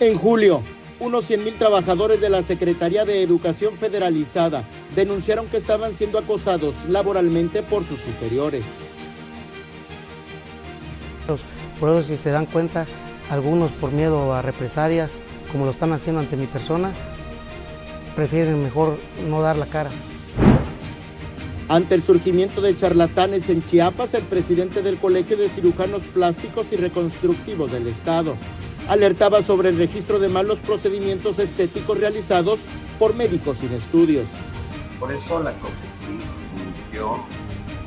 En julio, unos 100.000 trabajadores de la Secretaría de Educación Federalizada denunciaron que estaban siendo acosados laboralmente por sus superiores. Por eso si se dan cuenta, algunos por miedo a represalias, como lo están haciendo ante mi persona, prefieren mejor no dar la cara. Ante el surgimiento de charlatanes en Chiapas, el presidente del Colegio de Cirujanos Plásticos y Reconstructivos del Estado alertaba sobre el registro de malos procedimientos estéticos realizados por médicos sin estudios. Por eso la COFEPRIS emitió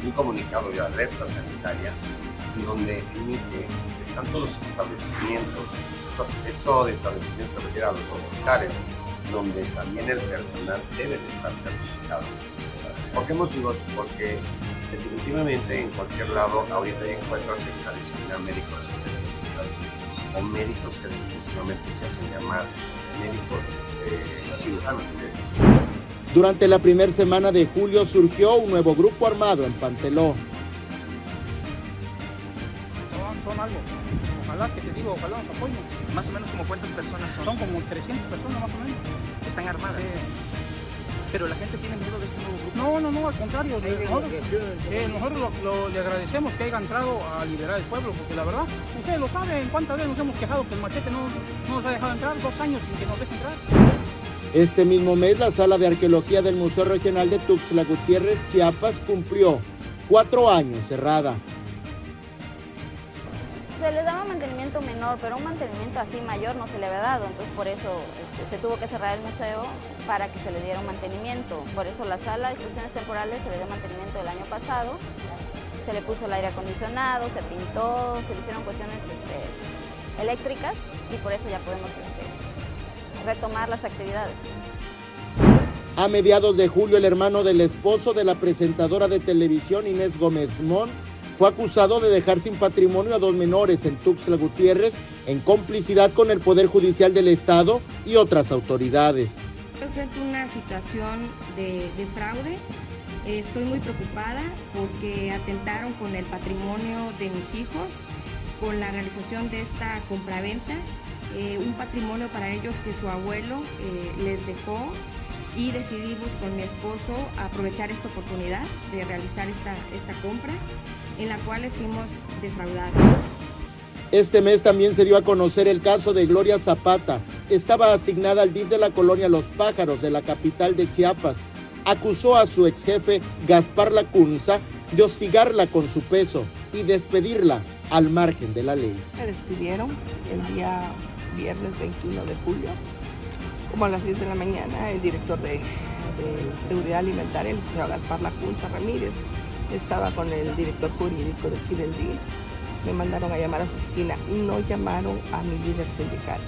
un comunicado de alerta sanitaria en donde emite que tanto los establecimientos, esto de establecimientos se refiere a los hospitales, donde también el personal debe de estar certificado. ¿Por qué motivos? Porque definitivamente en cualquier lado ahorita ya encuentras en la disciplina médicos esteticistas o médicos que definitivamente se hacen llamar médicos este, cirujanos. Durante la primera semana de julio surgió un nuevo grupo armado en Panteló. Son, algo. Ojalá que te digo, ojalá nos apoyen. Más o menos como cuántas personas son. Son como 300 personas más o menos. ¿Están armadas? Pero la gente tiene miedo de este nuevo grupo. No, no, no, al contrario. Nosotros, eh, nosotros lo, le agradecemos que haya entrado a liberar el pueblo, porque la verdad, ustedes lo saben cuántas veces nos hemos quejado que el machete no, no nos ha dejado entrar, dos años sin que nos deje entrar. Este mismo mes, la Sala de Arqueología del Museo Regional de Tuxtla Gutiérrez, Chiapas, cumplió cuatro años cerrada. Se le daba mantenimiento menor, pero un mantenimiento así mayor no se le había dado, entonces por eso este, se tuvo que cerrar el museo para que se le diera un mantenimiento. Por eso la sala de exposiciones temporales se le dio mantenimiento el año pasado, se le puso el aire acondicionado, se pintó, se le hicieron cuestiones este, eléctricas y por eso ya podemos este, retomar las actividades. A mediados de julio, el hermano del esposo de la presentadora de televisión Inés Gómez Mont fue acusado de dejar sin patrimonio a dos menores en Tuxtla Gutiérrez en complicidad con el Poder Judicial del Estado y otras autoridades. Frente a una situación de, de fraude, estoy muy preocupada porque atentaron con el patrimonio de mis hijos con la realización de esta compraventa, eh, un patrimonio para ellos que su abuelo eh, les dejó y decidimos con mi esposo aprovechar esta oportunidad de realizar esta, esta compra en la cual fuimos defraudados. Este mes también se dio a conocer el caso de Gloria Zapata. Estaba asignada al DIF de la colonia Los Pájaros de la capital de Chiapas. Acusó a su ex jefe Gaspar Lacunza de hostigarla con su peso y despedirla al margen de la ley. Me despidieron el día viernes 21 de julio, como a las 10 de la mañana, el director de, Seguridad Alimentaria, el señor Gaspar Lacunza Ramírez, estaba con el director jurídico de aquí del DIF. Me mandaron a llamar a su oficina, no llamaron a mi líder sindical.